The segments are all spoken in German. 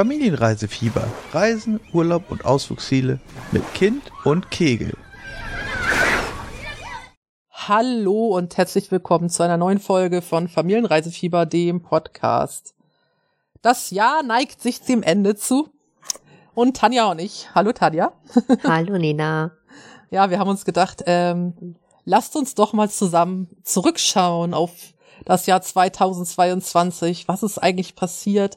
Familienreisefieber. Reisen, Urlaub und Ausflugsziele mit Kind und Kegel. Hallo und herzlich willkommen zu einer neuen Folge von Familienreisefieber, dem Podcast. Das Jahr neigt sich dem Ende zu. Und Tanja und ich. Hallo Tanja. Hallo Nina. Ja, wir haben uns gedacht, ähm, lasst uns doch mal zusammen zurückschauen auf das Jahr 2022. Was ist eigentlich passiert?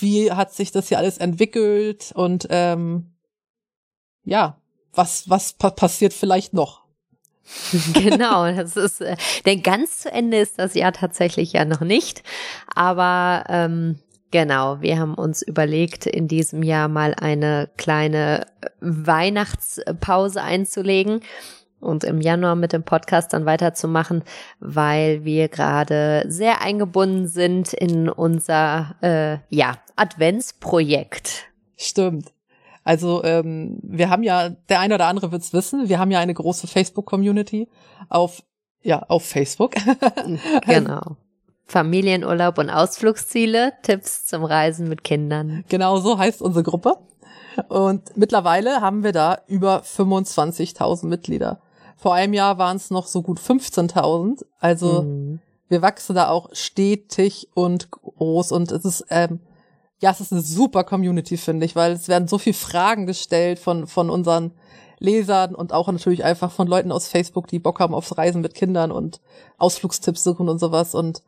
Wie hat sich das hier alles entwickelt? Und ähm, ja, was, was pa passiert vielleicht noch? genau, das ist, äh, denn ganz zu Ende ist das Jahr tatsächlich ja noch nicht. Aber ähm, genau, wir haben uns überlegt, in diesem Jahr mal eine kleine Weihnachtspause einzulegen und im Januar mit dem Podcast dann weiterzumachen, weil wir gerade sehr eingebunden sind in unser äh, ja Adventsprojekt. Stimmt. Also ähm, wir haben ja, der eine oder andere wird's wissen, wir haben ja eine große Facebook-Community auf, ja, auf Facebook. genau. Familienurlaub und Ausflugsziele, Tipps zum Reisen mit Kindern. Genau so heißt unsere Gruppe. Und mittlerweile haben wir da über 25.000 Mitglieder. Vor einem Jahr waren es noch so gut 15.000. Also mhm. wir wachsen da auch stetig und groß und es ist ähm, ja, es ist eine super Community, finde ich, weil es werden so viele Fragen gestellt von, von unseren Lesern und auch natürlich einfach von Leuten aus Facebook, die Bock haben aufs Reisen mit Kindern und Ausflugstipps suchen und sowas. Und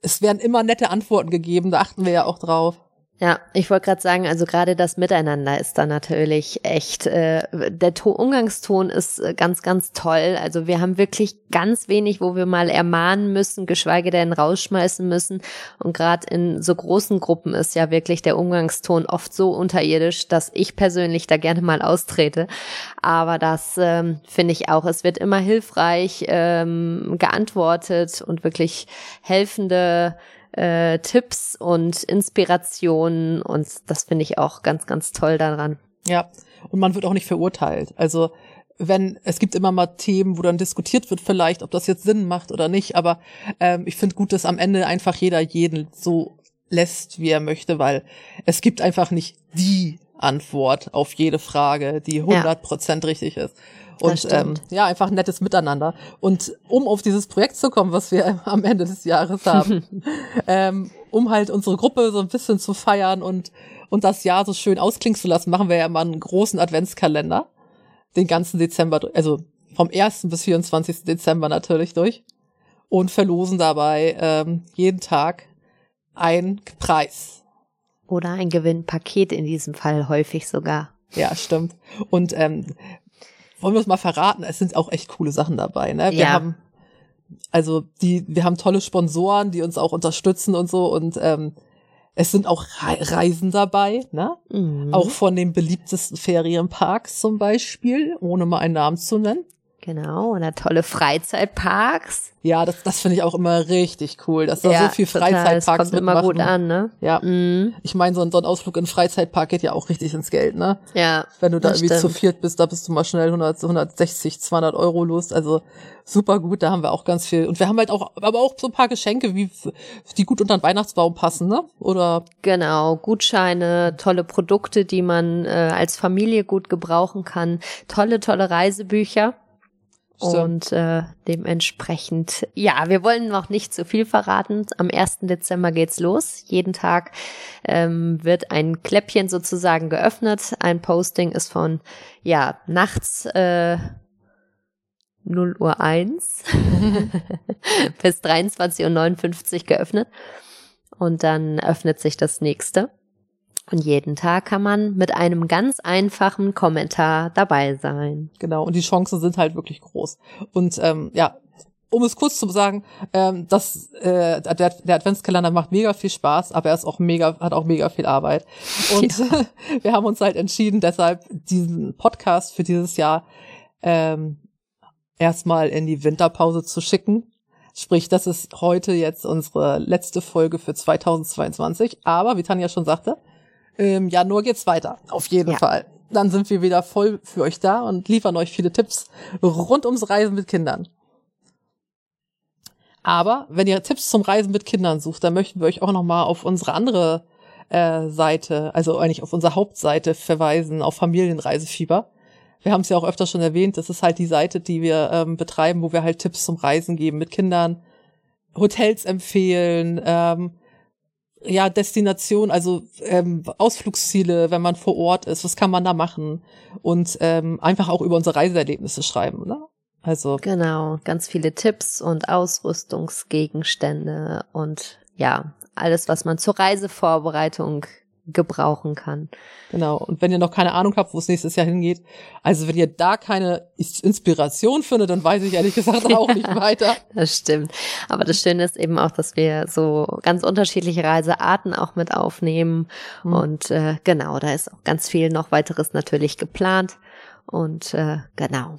es werden immer nette Antworten gegeben, da achten wir ja auch drauf. Ja, ich wollte gerade sagen, also gerade das Miteinander ist da natürlich echt, äh, der to Umgangston ist äh, ganz, ganz toll. Also wir haben wirklich ganz wenig, wo wir mal ermahnen müssen, geschweige denn rausschmeißen müssen. Und gerade in so großen Gruppen ist ja wirklich der Umgangston oft so unterirdisch, dass ich persönlich da gerne mal austrete. Aber das ähm, finde ich auch. Es wird immer hilfreich ähm, geantwortet und wirklich helfende äh, Tipps und Inspirationen und das finde ich auch ganz, ganz toll daran. Ja, und man wird auch nicht verurteilt. Also wenn es gibt immer mal Themen, wo dann diskutiert wird vielleicht, ob das jetzt Sinn macht oder nicht, aber ähm, ich finde gut, dass am Ende einfach jeder jeden so lässt, wie er möchte, weil es gibt einfach nicht die Antwort auf jede Frage, die 100 Prozent ja. richtig ist. Und ähm, ja, einfach nettes Miteinander. Und um auf dieses Projekt zu kommen, was wir am Ende des Jahres haben, ähm, um halt unsere Gruppe so ein bisschen zu feiern und, und das Jahr so schön ausklingen zu lassen, machen wir ja immer einen großen Adventskalender. Den ganzen Dezember, also vom 1. bis 24. Dezember natürlich durch. Und verlosen dabei ähm, jeden Tag ein Preis. Oder ein Gewinnpaket in diesem Fall häufig sogar. Ja, stimmt. Und ähm, wollen wir es mal verraten? Es sind auch echt coole Sachen dabei. Ne? Wir ja. haben also die, wir haben tolle Sponsoren, die uns auch unterstützen und so und ähm, es sind auch Reisen dabei, ne? Mhm. Auch von den beliebtesten Ferienparks zum Beispiel, ohne mal einen Namen zu nennen. Genau, oder tolle Freizeitparks. Ja, das, das finde ich auch immer richtig cool, dass da ja, so viel Freizeitparks total, das kommt immer gut an, ne? Ja. Mhm. Ich meine, so ein, so ein Ausflug in Freizeitpark geht ja auch richtig ins Geld, ne? Ja. Wenn du da irgendwie stimmt. zu viert bist, da bist du mal schnell 100, 160, 200 Euro los. Also super gut, da haben wir auch ganz viel. Und wir haben halt auch, aber auch so ein paar Geschenke, wie die gut unter den Weihnachtsbaum passen, ne? Oder? Genau, Gutscheine, tolle Produkte, die man äh, als Familie gut gebrauchen kann, tolle, tolle Reisebücher. Und äh, dementsprechend, ja, wir wollen noch nicht zu viel verraten. Am 1. Dezember geht's los. Jeden Tag ähm, wird ein Kläppchen sozusagen geöffnet. Ein Posting ist von, ja, nachts äh, 0 Uhr 1 bis 23.59 Uhr geöffnet. Und dann öffnet sich das nächste. Und jeden Tag kann man mit einem ganz einfachen Kommentar dabei sein. Genau, und die Chancen sind halt wirklich groß. Und ähm, ja, um es kurz zu sagen, ähm, das, äh, der, der Adventskalender macht mega viel Spaß, aber er ist auch mega, hat auch mega viel Arbeit. Und ja. wir haben uns halt entschieden, deshalb diesen Podcast für dieses Jahr ähm, erstmal in die Winterpause zu schicken. Sprich, das ist heute jetzt unsere letzte Folge für 2022. Aber wie Tanja schon sagte, im Januar geht's weiter. Auf jeden ja. Fall. Dann sind wir wieder voll für euch da und liefern euch viele Tipps rund ums Reisen mit Kindern. Aber wenn ihr Tipps zum Reisen mit Kindern sucht, dann möchten wir euch auch nochmal auf unsere andere äh, Seite, also eigentlich auf unserer Hauptseite verweisen, auf Familienreisefieber. Wir haben es ja auch öfter schon erwähnt, das ist halt die Seite, die wir ähm, betreiben, wo wir halt Tipps zum Reisen geben mit Kindern, Hotels empfehlen, ähm, ja, Destination, also ähm, Ausflugsziele, wenn man vor Ort ist, was kann man da machen? Und ähm, einfach auch über unsere Reiseerlebnisse schreiben, ne? Also. Genau, ganz viele Tipps und Ausrüstungsgegenstände und ja, alles, was man zur Reisevorbereitung gebrauchen kann. Genau. Und wenn ihr noch keine Ahnung habt, wo es nächstes Jahr hingeht, also wenn ihr da keine Inspiration findet, dann weiß ich ehrlich gesagt auch nicht weiter. Das stimmt. Aber das Schöne ist eben auch, dass wir so ganz unterschiedliche Reisearten auch mit aufnehmen. Mhm. Und äh, genau, da ist auch ganz viel noch weiteres natürlich geplant. Und äh, genau.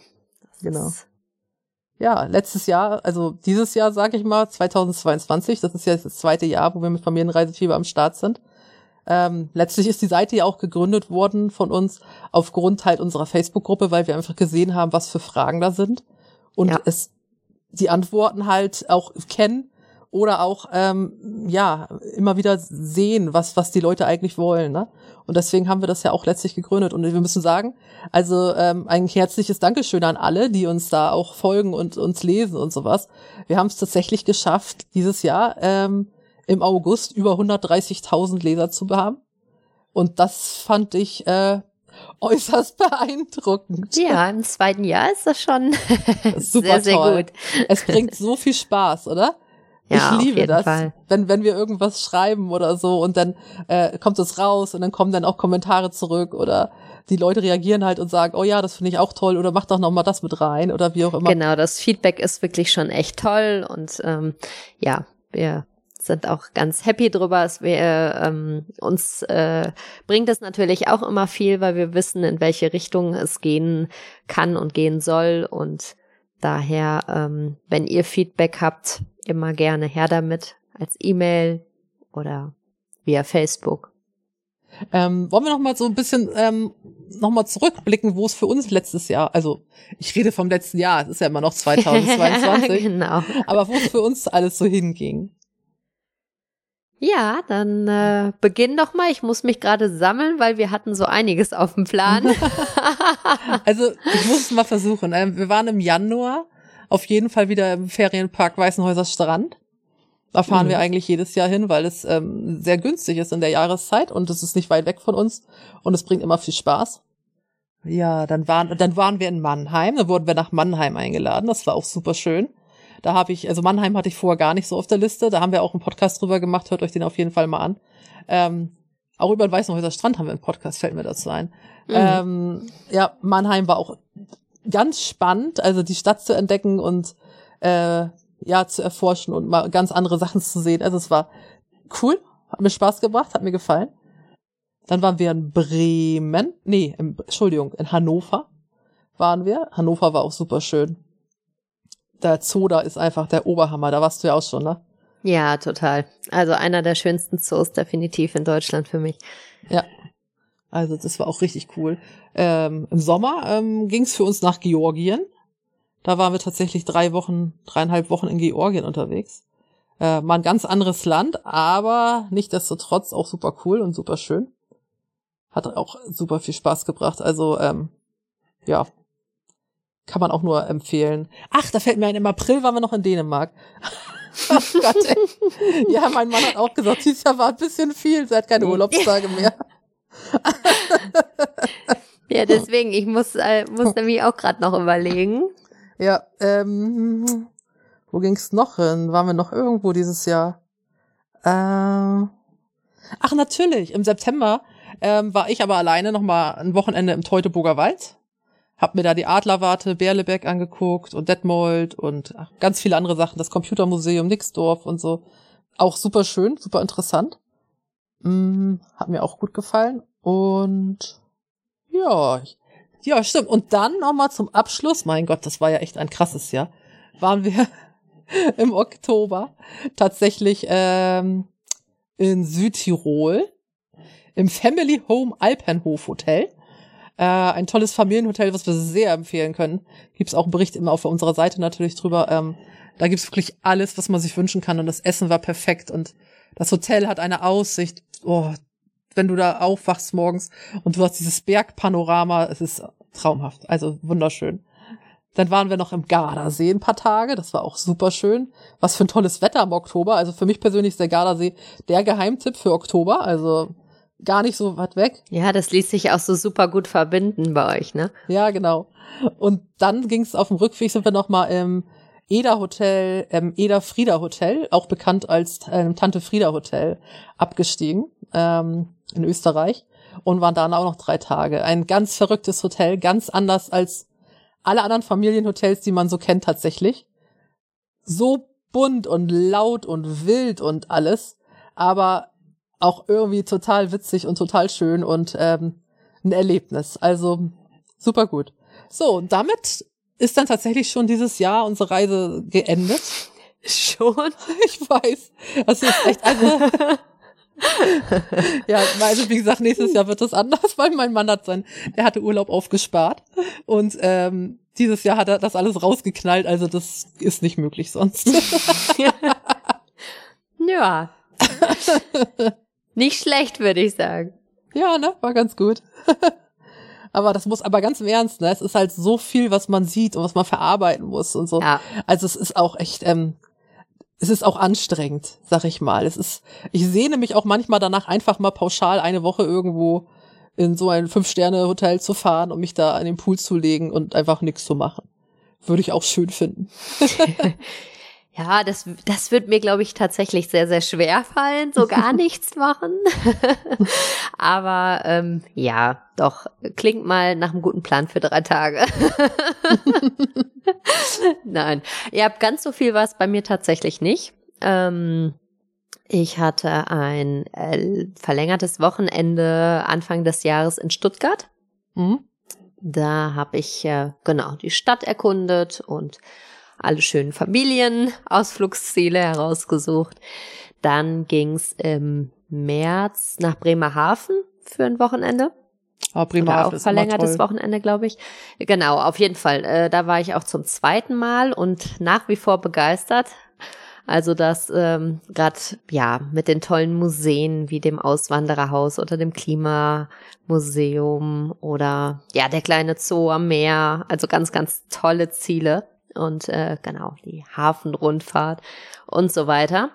Genau. Ja, letztes Jahr, also dieses Jahr, sage ich mal, 2022, das ist ja das zweite Jahr, wo wir mit Familienreisefieber am Start sind. Ähm, letztlich ist die Seite ja auch gegründet worden von uns aufgrund halt unserer Facebook-Gruppe, weil wir einfach gesehen haben, was für Fragen da sind und ja. es die Antworten halt auch kennen oder auch ähm, ja immer wieder sehen, was was die Leute eigentlich wollen. Ne? Und deswegen haben wir das ja auch letztlich gegründet. Und wir müssen sagen, also ähm, ein herzliches Dankeschön an alle, die uns da auch folgen und uns lesen und sowas. Wir haben es tatsächlich geschafft, dieses Jahr ähm, im August über 130.000 Leser zu haben. Und das fand ich äh, äußerst beeindruckend. Ja, im zweiten Jahr ist das schon super sehr, sehr toll. gut. Es bringt so viel Spaß, oder? Ja, ich liebe das, Fall. wenn wenn wir irgendwas schreiben oder so und dann äh, kommt es raus und dann kommen dann auch Kommentare zurück oder die Leute reagieren halt und sagen, oh ja, das finde ich auch toll oder mach doch noch mal das mit rein oder wie auch immer. Genau, das Feedback ist wirklich schon echt toll und ähm, ja, wir sind auch ganz happy drüber. Es wir, ähm, uns äh, bringt es natürlich auch immer viel, weil wir wissen, in welche Richtung es gehen kann und gehen soll. Und daher, ähm, wenn ihr Feedback habt, immer gerne her damit als E-Mail oder via Facebook. Ähm, wollen wir noch mal so ein bisschen ähm, noch mal zurückblicken, wo es für uns letztes Jahr, also ich rede vom letzten Jahr, es ist ja immer noch 2022, genau. aber wo es für uns alles so hinging. Ja, dann äh, beginn doch mal. Ich muss mich gerade sammeln, weil wir hatten so einiges auf dem Plan. also ich muss es mal versuchen. Ähm, wir waren im Januar auf jeden Fall wieder im Ferienpark Weißenhäuser Strand. Da fahren mhm. wir eigentlich jedes Jahr hin, weil es ähm, sehr günstig ist in der Jahreszeit und es ist nicht weit weg von uns und es bringt immer viel Spaß. Ja, dann waren, dann waren wir in Mannheim, dann wurden wir nach Mannheim eingeladen, das war auch super schön. Da habe ich, also Mannheim hatte ich vorher gar nicht so auf der Liste. Da haben wir auch einen Podcast drüber gemacht. Hört euch den auf jeden Fall mal an. Ähm, auch über den Weißenhäuser Strand haben wir einen Podcast, fällt mir dazu ein. Mhm. Ähm, ja, Mannheim war auch ganz spannend, also die Stadt zu entdecken und äh, ja, zu erforschen und mal ganz andere Sachen zu sehen. Also es war cool, hat mir Spaß gebracht, hat mir gefallen. Dann waren wir in Bremen, nee, in, Entschuldigung, in Hannover waren wir. Hannover war auch super schön der Zoo da ist einfach der Oberhammer. Da warst du ja auch schon, ne? Ja, total. Also einer der schönsten Zoos definitiv in Deutschland für mich. Ja. Also das war auch richtig cool. Ähm, Im Sommer ähm, ging es für uns nach Georgien. Da waren wir tatsächlich drei Wochen, dreieinhalb Wochen in Georgien unterwegs. Äh, mal ein ganz anderes Land, aber nichtdestotrotz auch super cool und super schön. Hat auch super viel Spaß gebracht. Also ähm, ja, kann man auch nur empfehlen. Ach, da fällt mir ein, im April waren wir noch in Dänemark. oh Gott. Ja, mein Mann hat auch gesagt, dieses Jahr war ein bisschen viel, sie hat keine Urlaubstage mehr. ja, deswegen, ich muss, äh, muss nämlich auch gerade noch überlegen. Ja, ähm, wo ging's noch hin? Waren wir noch irgendwo dieses Jahr? Äh, ach, natürlich, im September ähm, war ich aber alleine noch mal ein Wochenende im Teutoburger Wald hab mir da die Adlerwarte Berlebeck angeguckt und Detmold und ach, ganz viele andere Sachen, das Computermuseum Nixdorf und so. Auch super schön, super interessant. Mm, hat mir auch gut gefallen. Und ja, ja, stimmt. Und dann nochmal zum Abschluss, mein Gott, das war ja echt ein krasses Jahr, waren wir im Oktober tatsächlich ähm, in Südtirol im Family Home Alpenhof Hotel. Äh, ein tolles Familienhotel, was wir sehr empfehlen können. Gibt's auch einen Bericht immer auf unserer Seite natürlich drüber. Ähm, da gibt's wirklich alles, was man sich wünschen kann. Und das Essen war perfekt. Und das Hotel hat eine Aussicht. Oh, wenn du da aufwachst morgens und du hast dieses Bergpanorama, es ist traumhaft, also wunderschön. Dann waren wir noch im Gardasee ein paar Tage, das war auch super schön. Was für ein tolles Wetter im Oktober, also für mich persönlich ist der Gardasee der Geheimtipp für Oktober, also gar nicht so weit weg. Ja, das ließ sich auch so super gut verbinden bei euch, ne? Ja, genau. Und dann ging es auf dem Rückweg, sind wir noch mal im Eder Hotel, ähm, Eder Frieda Hotel, auch bekannt als ähm, Tante Frieda Hotel, abgestiegen ähm, in Österreich und waren dann auch noch drei Tage. Ein ganz verrücktes Hotel, ganz anders als alle anderen Familienhotels, die man so kennt tatsächlich. So bunt und laut und wild und alles, aber auch irgendwie total witzig und total schön und ähm, ein Erlebnis. Also super gut. So, und damit ist dann tatsächlich schon dieses Jahr unsere Reise geendet. Schon? Ich weiß. Das ist echt, also, ja, also wie gesagt, nächstes Jahr wird das anders, weil mein Mann hat sein, der hatte Urlaub aufgespart und ähm, dieses Jahr hat er das alles rausgeknallt, also das ist nicht möglich sonst. ja. Nicht schlecht, würde ich sagen. Ja, ne? War ganz gut. aber das muss aber ganz im Ernst, ne? Es ist halt so viel, was man sieht und was man verarbeiten muss und so. Ja. Also es ist auch echt, ähm, es ist auch anstrengend, sag ich mal. Es ist, ich sehne mich auch manchmal danach, einfach mal pauschal eine Woche irgendwo in so ein Fünf-Sterne-Hotel zu fahren und mich da an den Pool zu legen und einfach nichts zu machen. Würde ich auch schön finden. Ja, das, das wird mir, glaube ich, tatsächlich sehr, sehr schwer fallen, so gar nichts machen. Aber ähm, ja, doch, klingt mal nach einem guten Plan für drei Tage. Nein, ihr habt ganz so viel was bei mir tatsächlich nicht. Ähm, ich hatte ein äh, verlängertes Wochenende Anfang des Jahres in Stuttgart. Mhm. Da habe ich äh, genau die Stadt erkundet und alle schönen Familienausflugsziele herausgesucht. Dann ging's im März nach Bremerhaven für ein Wochenende. Oh, Bremerhaven auch verlängertes Wochenende, glaube ich. Genau, auf jeden Fall. Äh, da war ich auch zum zweiten Mal und nach wie vor begeistert. Also das ähm, gerade ja mit den tollen Museen wie dem Auswandererhaus oder dem Klimamuseum oder ja der kleine Zoo am Meer. Also ganz ganz tolle Ziele und äh, genau die Hafenrundfahrt und so weiter.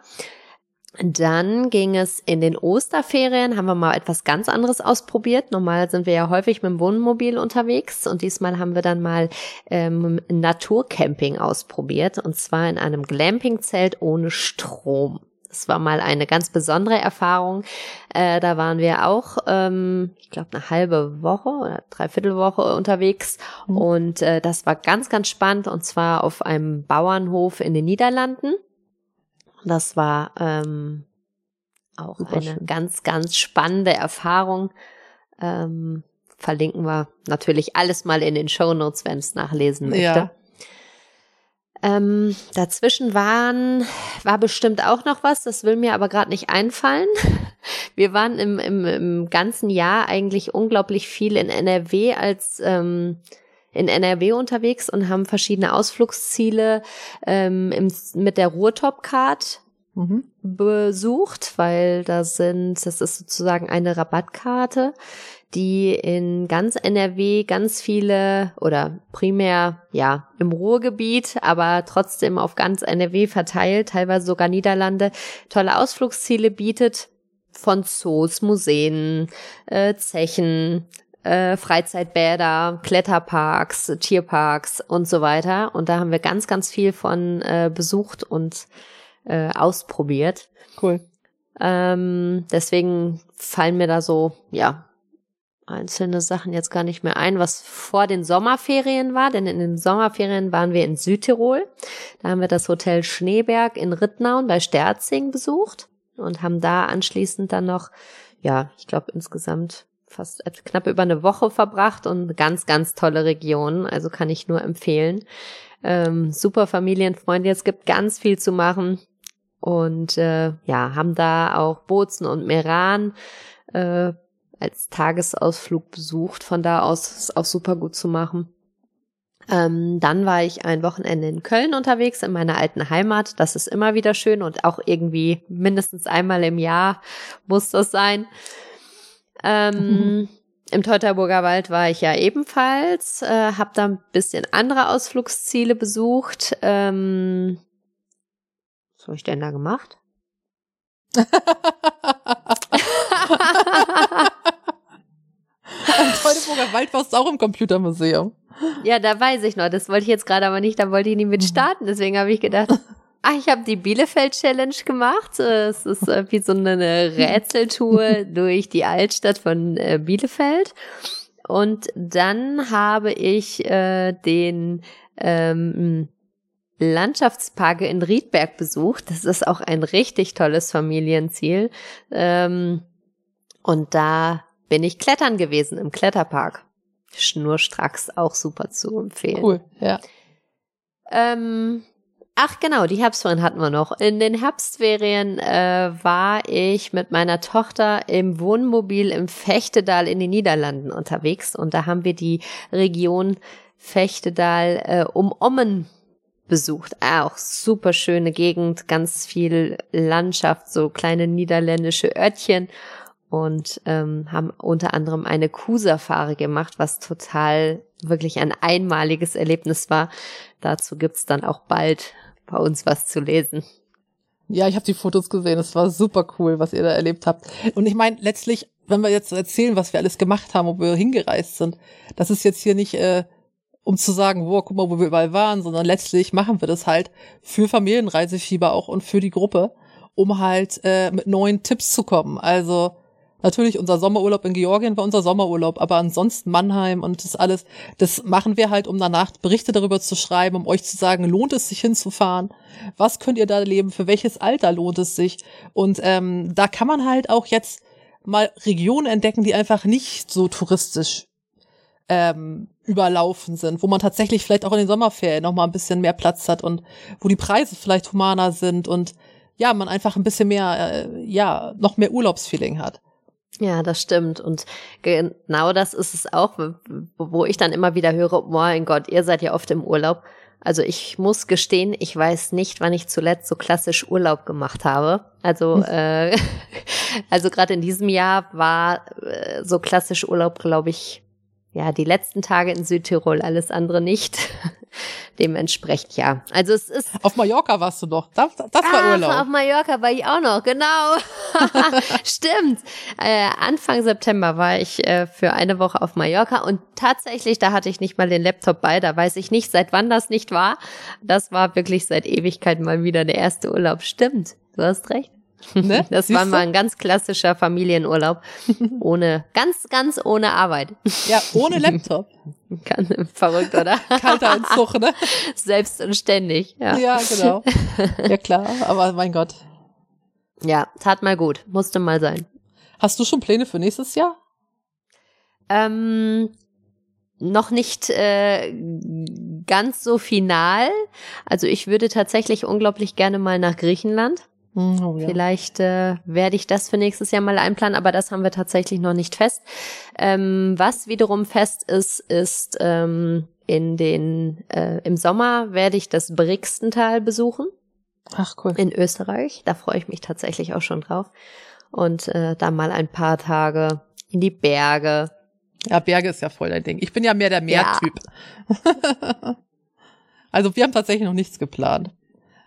Dann ging es in den Osterferien, haben wir mal etwas ganz anderes ausprobiert. Normal sind wir ja häufig mit dem Wohnmobil unterwegs und diesmal haben wir dann mal ähm, Naturcamping ausprobiert und zwar in einem Glampingzelt ohne Strom. Das war mal eine ganz besondere Erfahrung. Äh, da waren wir auch, ähm, ich glaube, eine halbe Woche oder dreiviertel Woche unterwegs. Mhm. Und äh, das war ganz, ganz spannend. Und zwar auf einem Bauernhof in den Niederlanden. Das war ähm, auch Super eine schön. ganz, ganz spannende Erfahrung. Ähm, verlinken wir natürlich alles mal in den Show Notes, wenn es nachlesen möchte. Ja. Ähm, dazwischen waren, war bestimmt auch noch was, das will mir aber gerade nicht einfallen. Wir waren im, im, im ganzen Jahr eigentlich unglaublich viel in NRW als ähm, in NRW unterwegs und haben verschiedene Ausflugsziele ähm, im, mit der Ruhrtop-Card mhm. besucht, weil da sind, das ist sozusagen eine Rabattkarte, die in ganz NRW ganz viele oder primär ja im Ruhrgebiet, aber trotzdem auf ganz NRW verteilt, teilweise sogar Niederlande, tolle Ausflugsziele bietet von Zoos, Museen, äh, Zechen, äh, Freizeitbäder, Kletterparks, Tierparks und so weiter. Und da haben wir ganz, ganz viel von äh, besucht und äh, ausprobiert. Cool. Ähm, deswegen fallen mir da so, ja, einzelne Sachen jetzt gar nicht mehr ein, was vor den Sommerferien war, denn in den Sommerferien waren wir in Südtirol. Da haben wir das Hotel Schneeberg in Rittnauen bei Sterzing besucht und haben da anschließend dann noch, ja, ich glaube insgesamt fast knapp über eine Woche verbracht und ganz, ganz tolle Region, also kann ich nur empfehlen. Ähm, super Familienfreunde, es gibt ganz viel zu machen und äh, ja, haben da auch Bozen und Meran äh, als Tagesausflug besucht. Von da aus ist auch super gut zu machen. Ähm, dann war ich ein Wochenende in Köln unterwegs, in meiner alten Heimat. Das ist immer wieder schön und auch irgendwie mindestens einmal im Jahr muss das sein. Ähm, mhm. Im Teutoburger Wald war ich ja ebenfalls, äh, habe da ein bisschen andere Ausflugsziele besucht. Ähm, was habe ich denn da gemacht? Im Teutoburger Wald warst du auch im Computermuseum. Ja, da weiß ich noch. Das wollte ich jetzt gerade aber nicht. Da wollte ich nicht mit mhm. starten. Deswegen habe ich gedacht, ach, ich habe die Bielefeld Challenge gemacht. Es ist äh, wie so eine Rätseltour durch die Altstadt von äh, Bielefeld. Und dann habe ich äh, den ähm, Landschaftspark in Riedberg besucht. Das ist auch ein richtig tolles Familienziel. Ähm, und da bin ich klettern gewesen im Kletterpark schnurstracks auch super zu empfehlen. Cool, ja. Ähm, ach genau, die Herbstferien hatten wir noch. In den Herbstferien äh, war ich mit meiner Tochter im Wohnmobil im Fechtedal in den Niederlanden unterwegs und da haben wir die Region Fechtedal äh, um Ommen besucht. Auch super schöne Gegend, ganz viel Landschaft, so kleine niederländische Örtchen und ähm, haben unter anderem eine Kuhsafari gemacht, was total wirklich ein einmaliges Erlebnis war. Dazu gibt's dann auch bald bei uns was zu lesen. Ja, ich habe die Fotos gesehen. Es war super cool, was ihr da erlebt habt. Und ich meine, letztlich, wenn wir jetzt erzählen, was wir alles gemacht haben, wo wir hingereist sind, das ist jetzt hier nicht, äh, um zu sagen, wow, guck mal, wo wir überall waren, sondern letztlich machen wir das halt für Familienreisefieber auch und für die Gruppe, um halt äh, mit neuen Tipps zu kommen. Also Natürlich, unser Sommerurlaub in Georgien war unser Sommerurlaub, aber ansonsten Mannheim und das alles, das machen wir halt, um danach Berichte darüber zu schreiben, um euch zu sagen, lohnt es sich hinzufahren? Was könnt ihr da leben? Für welches Alter lohnt es sich? Und ähm, da kann man halt auch jetzt mal Regionen entdecken, die einfach nicht so touristisch ähm, überlaufen sind, wo man tatsächlich vielleicht auch in den Sommerferien noch mal ein bisschen mehr Platz hat und wo die Preise vielleicht humaner sind und ja, man einfach ein bisschen mehr, äh, ja, noch mehr Urlaubsfeeling hat. Ja, das stimmt. Und genau das ist es auch, wo ich dann immer wieder höre, oh mein Gott, ihr seid ja oft im Urlaub. Also ich muss gestehen, ich weiß nicht, wann ich zuletzt so klassisch Urlaub gemacht habe. Also, hm. äh, also gerade in diesem Jahr war äh, so klassisch Urlaub, glaube ich, ja, die letzten Tage in Südtirol, alles andere nicht. Dementsprechend ja. Also es ist. Auf Mallorca warst du doch. Das, das war ah, Urlaub. Auf Mallorca war ich auch noch, genau. Stimmt. Äh, Anfang September war ich äh, für eine Woche auf Mallorca und tatsächlich, da hatte ich nicht mal den Laptop bei, da weiß ich nicht, seit wann das nicht war. Das war wirklich seit Ewigkeit mal wieder der erste Urlaub. Stimmt. Du hast recht. Ne? Das Siehst war mal ein ganz klassischer Familienurlaub. Ohne, ganz, ganz ohne Arbeit. Ja, ohne Laptop. Ganz verrückt, oder? Kalter Entzug, ne? Selbst und ständig. Ja. ja, genau. Ja, klar. Aber mein Gott. Ja, tat mal gut. Musste mal sein. Hast du schon Pläne für nächstes Jahr? Ähm, noch nicht äh, ganz so final. Also ich würde tatsächlich unglaublich gerne mal nach Griechenland. Hm, oh, ja. Vielleicht äh, werde ich das für nächstes Jahr mal einplanen, aber das haben wir tatsächlich noch nicht fest. Ähm, was wiederum fest ist, ist ähm, in den äh, im Sommer werde ich das Brixental besuchen. Ach cool. In Österreich. Da freue ich mich tatsächlich auch schon drauf. Und äh, da mal ein paar Tage in die Berge. Ja, Berge ist ja voll dein Ding. Ich bin ja mehr der Meertyp. Ja. also wir haben tatsächlich noch nichts geplant.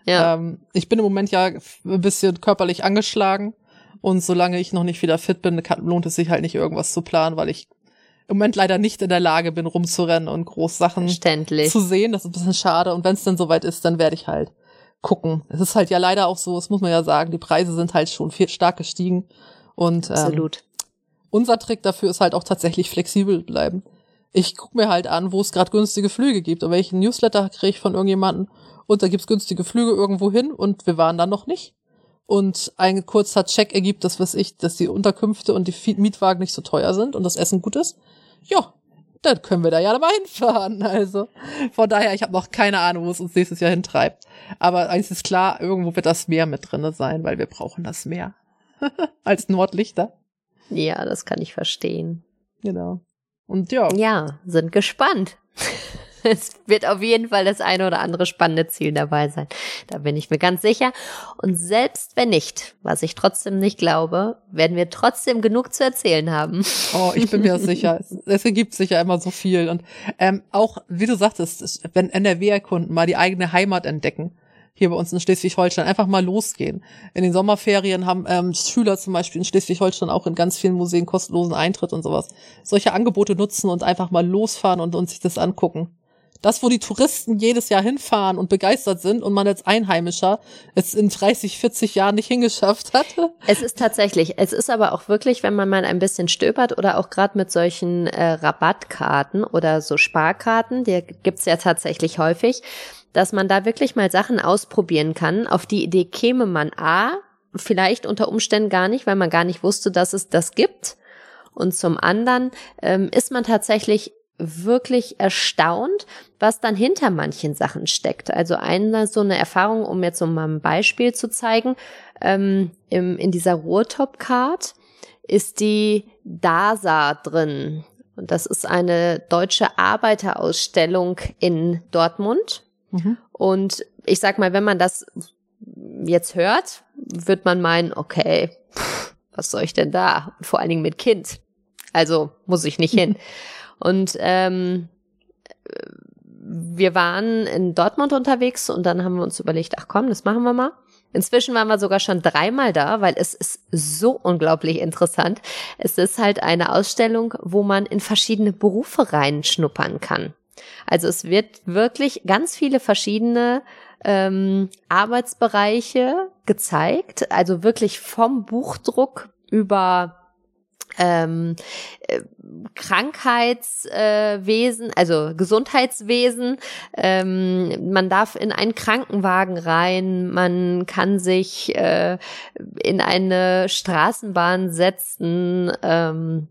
Ja. Ähm, ich bin im Moment ja ein bisschen körperlich angeschlagen und solange ich noch nicht wieder fit bin, lohnt es sich halt nicht irgendwas zu planen, weil ich im Moment leider nicht in der Lage bin, rumzurennen und Großsachen zu sehen. Das ist ein bisschen schade. Und wenn es dann soweit ist, dann werde ich halt gucken. Es ist halt ja leider auch so, das muss man ja sagen, die Preise sind halt schon viel stark gestiegen. Und ähm, Absolut. unser Trick dafür ist halt auch tatsächlich flexibel bleiben. Ich gucke mir halt an, wo es gerade günstige Flüge gibt. Und wenn ich einen Newsletter kriege von irgendjemandem und da gibt's günstige Flüge irgendwo hin und wir waren da noch nicht. Und ein kurzer Check ergibt, dass was ich, dass die Unterkünfte und die Mietwagen nicht so teuer sind und das Essen gut ist. Ja, dann können wir da ja mal hinfahren. Also von daher, ich habe noch keine Ahnung, wo es uns nächstes Jahr hintreibt. Aber eins ist klar, irgendwo wird das Meer mit drinne sein, weil wir brauchen das Meer als Nordlichter. Ja, das kann ich verstehen. Genau. Und ja. Ja, sind gespannt. es wird auf jeden Fall das eine oder andere spannende Ziel dabei sein. Da bin ich mir ganz sicher. Und selbst wenn nicht, was ich trotzdem nicht glaube, werden wir trotzdem genug zu erzählen haben. Oh, ich bin mir sicher. Es, ergibt sich ja immer so viel. Und ähm, auch, wie du sagtest, wenn NRW-Kunden mal die eigene Heimat entdecken, hier bei uns in Schleswig-Holstein einfach mal losgehen. In den Sommerferien haben ähm, Schüler zum Beispiel in Schleswig-Holstein auch in ganz vielen Museen kostenlosen Eintritt und sowas. Solche Angebote nutzen und einfach mal losfahren und, und sich das angucken. Das, wo die Touristen jedes Jahr hinfahren und begeistert sind und man als Einheimischer es in 30, 40 Jahren nicht hingeschafft hat. Es ist tatsächlich, es ist aber auch wirklich, wenn man mal ein bisschen stöbert oder auch gerade mit solchen äh, Rabattkarten oder so Sparkarten, die gibt's ja tatsächlich häufig, dass man da wirklich mal Sachen ausprobieren kann. Auf die Idee käme man A, vielleicht unter Umständen gar nicht, weil man gar nicht wusste, dass es das gibt. Und zum anderen ähm, ist man tatsächlich wirklich erstaunt, was dann hinter manchen Sachen steckt. Also eine so eine Erfahrung, um jetzt so mal ein Beispiel zu zeigen, ähm, im, in dieser Ruhrtop-Card ist die DASA drin. Und das ist eine deutsche Arbeiterausstellung in Dortmund. Mhm. Und ich sag mal, wenn man das jetzt hört, wird man meinen, okay, pff, was soll ich denn da? Vor allen Dingen mit Kind. Also muss ich nicht hin. Und ähm, wir waren in Dortmund unterwegs und dann haben wir uns überlegt, ach komm, das machen wir mal. Inzwischen waren wir sogar schon dreimal da, weil es ist so unglaublich interessant. Es ist halt eine Ausstellung, wo man in verschiedene Berufe reinschnuppern kann. Also es wird wirklich ganz viele verschiedene ähm, Arbeitsbereiche gezeigt, also wirklich vom Buchdruck über ähm, äh, Krankheitswesen, also Gesundheitswesen. Ähm, man darf in einen Krankenwagen rein, man kann sich äh, in eine Straßenbahn setzen. Ähm,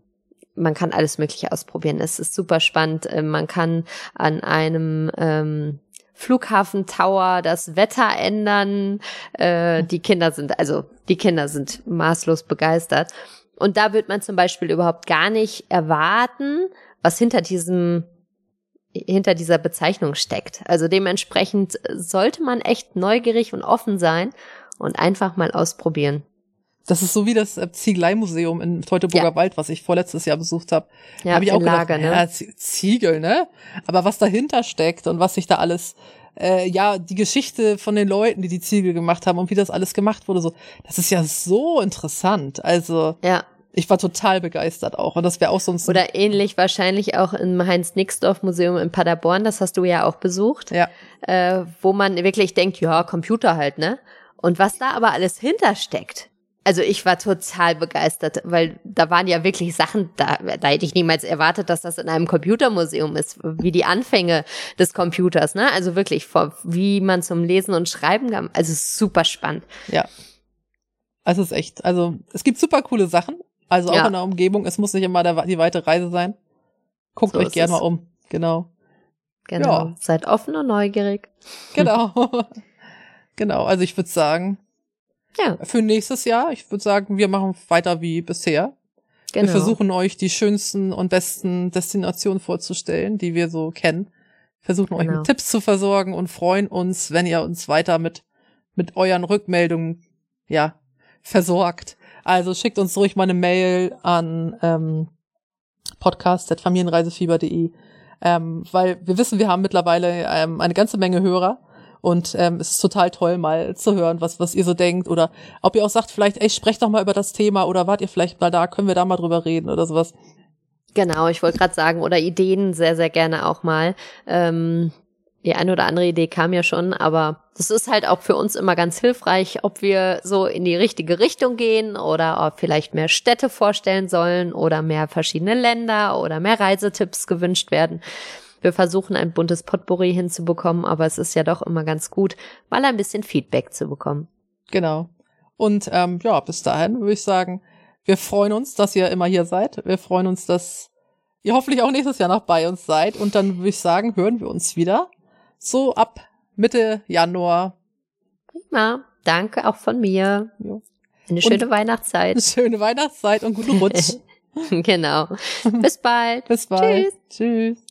man kann alles Mögliche ausprobieren. Es ist super spannend. Äh, man kann an einem ähm, Flughafen Tower das Wetter ändern. Äh, die Kinder sind, also die Kinder sind maßlos begeistert. Und da wird man zum Beispiel überhaupt gar nicht erwarten, was hinter diesem hinter dieser Bezeichnung steckt. Also dementsprechend sollte man echt neugierig und offen sein und einfach mal ausprobieren. Das ist so wie das äh, Ziegeleimuseum in Teutoburger ja. Wald, was ich vorletztes Jahr besucht habe. Ja, hab ich auch gedacht, Lager, ne? ja, Ziegel, ne? Aber was dahinter steckt und was sich da alles äh, ja, die Geschichte von den Leuten, die die Ziegel gemacht haben und wie das alles gemacht wurde, so, das ist ja so interessant. Also, ja. ich war total begeistert auch. Und das wäre auch sonst. Oder ähnlich wahrscheinlich auch im Heinz-Nixdorf-Museum in Paderborn, das hast du ja auch besucht. Ja. Äh, wo man wirklich denkt, ja, Computer halt, ne? Und was da aber alles hintersteckt, also ich war total begeistert, weil da waren ja wirklich Sachen, da, da hätte ich niemals erwartet, dass das in einem Computermuseum ist, wie die Anfänge des Computers, ne? Also wirklich, wie man zum Lesen und Schreiben kam. Also super spannend. Ja. Also es ist echt, also es gibt super coole Sachen, also auch ja. in der Umgebung. Es muss nicht immer der, die weite Reise sein. Guckt so euch gerne mal um. Genau. Genau. Ja. Seid offen und neugierig. Genau. genau. Also ich würde sagen, ja. Für nächstes Jahr, ich würde sagen, wir machen weiter wie bisher. Genau. Wir versuchen euch die schönsten und besten Destinationen vorzustellen, die wir so kennen. Versuchen genau. euch mit genau. Tipps zu versorgen und freuen uns, wenn ihr uns weiter mit, mit euren Rückmeldungen, ja, versorgt. Also schickt uns ruhig mal eine Mail an ähm, podcast.familienreisefieber.de, ähm, weil wir wissen, wir haben mittlerweile ähm, eine ganze Menge Hörer und ähm, es ist total toll, mal zu hören, was, was ihr so denkt. Oder ob ihr auch sagt, vielleicht, ey, sprecht doch mal über das Thema oder wart ihr vielleicht mal da, können wir da mal drüber reden oder sowas. Genau, ich wollte gerade sagen, oder Ideen sehr, sehr gerne auch mal. Ähm, die eine oder andere Idee kam ja schon, aber das ist halt auch für uns immer ganz hilfreich, ob wir so in die richtige Richtung gehen oder ob vielleicht mehr Städte vorstellen sollen oder mehr verschiedene Länder oder mehr Reisetipps gewünscht werden. Wir versuchen ein buntes Potpourri hinzubekommen, aber es ist ja doch immer ganz gut, mal ein bisschen Feedback zu bekommen. Genau. Und ähm, ja, bis dahin würde ich sagen, wir freuen uns, dass ihr immer hier seid. Wir freuen uns, dass ihr hoffentlich auch nächstes Jahr noch bei uns seid. Und dann würde ich sagen, hören wir uns wieder. So ab Mitte Januar. Prima. Danke auch von mir. Ja. Eine schöne und Weihnachtszeit. Eine schöne Weihnachtszeit und guten Rutsch. genau. Bis bald. Bis bald. Tschüss. Tschüss.